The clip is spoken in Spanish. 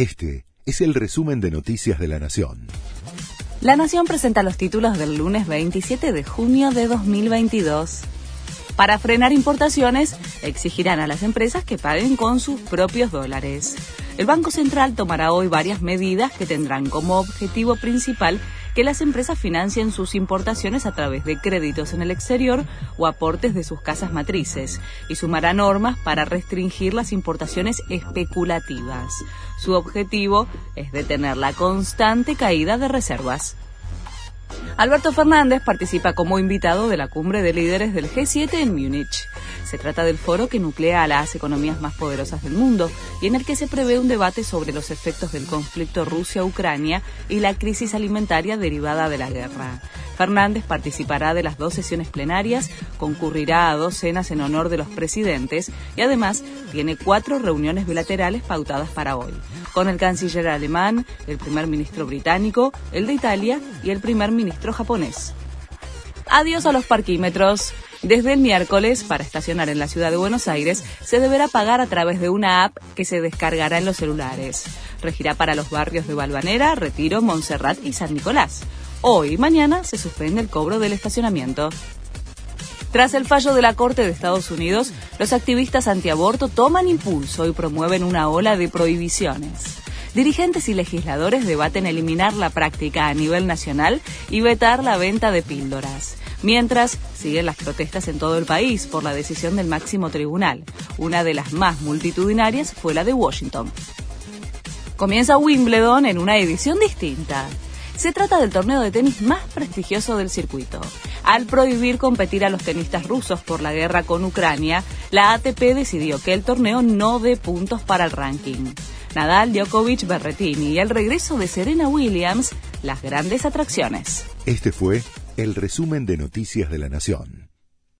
Este es el resumen de Noticias de la Nación. La Nación presenta los títulos del lunes 27 de junio de 2022. Para frenar importaciones, exigirán a las empresas que paguen con sus propios dólares. El Banco Central tomará hoy varias medidas que tendrán como objetivo principal que las empresas financien sus importaciones a través de créditos en el exterior o aportes de sus casas matrices y sumará normas para restringir las importaciones especulativas. Su objetivo es detener la constante caída de reservas. Alberto Fernández participa como invitado de la cumbre de líderes del G7 en Múnich. Se trata del foro que nuclea a las economías más poderosas del mundo y en el que se prevé un debate sobre los efectos del conflicto Rusia-Ucrania y la crisis alimentaria derivada de la guerra. Fernández participará de las dos sesiones plenarias, concurrirá a dos cenas en honor de los presidentes y además tiene cuatro reuniones bilaterales pautadas para hoy, con el canciller alemán, el primer ministro británico, el de Italia y el primer ministro japonés. Adiós a los parquímetros. Desde el miércoles, para estacionar en la ciudad de Buenos Aires, se deberá pagar a través de una app que se descargará en los celulares. Regirá para los barrios de Balvanera, Retiro, Montserrat y San Nicolás. Hoy y mañana se suspende el cobro del estacionamiento. Tras el fallo de la Corte de Estados Unidos, los activistas antiaborto toman impulso y promueven una ola de prohibiciones. Dirigentes y legisladores debaten eliminar la práctica a nivel nacional y vetar la venta de píldoras. Mientras, siguen las protestas en todo el país por la decisión del máximo tribunal. Una de las más multitudinarias fue la de Washington. Comienza Wimbledon en una edición distinta. Se trata del torneo de tenis más prestigioso del circuito. Al prohibir competir a los tenistas rusos por la guerra con Ucrania, la ATP decidió que el torneo no dé puntos para el ranking. Nadal, Djokovic, Berretini y el regreso de Serena Williams, las grandes atracciones. Este fue el resumen de Noticias de la Nación.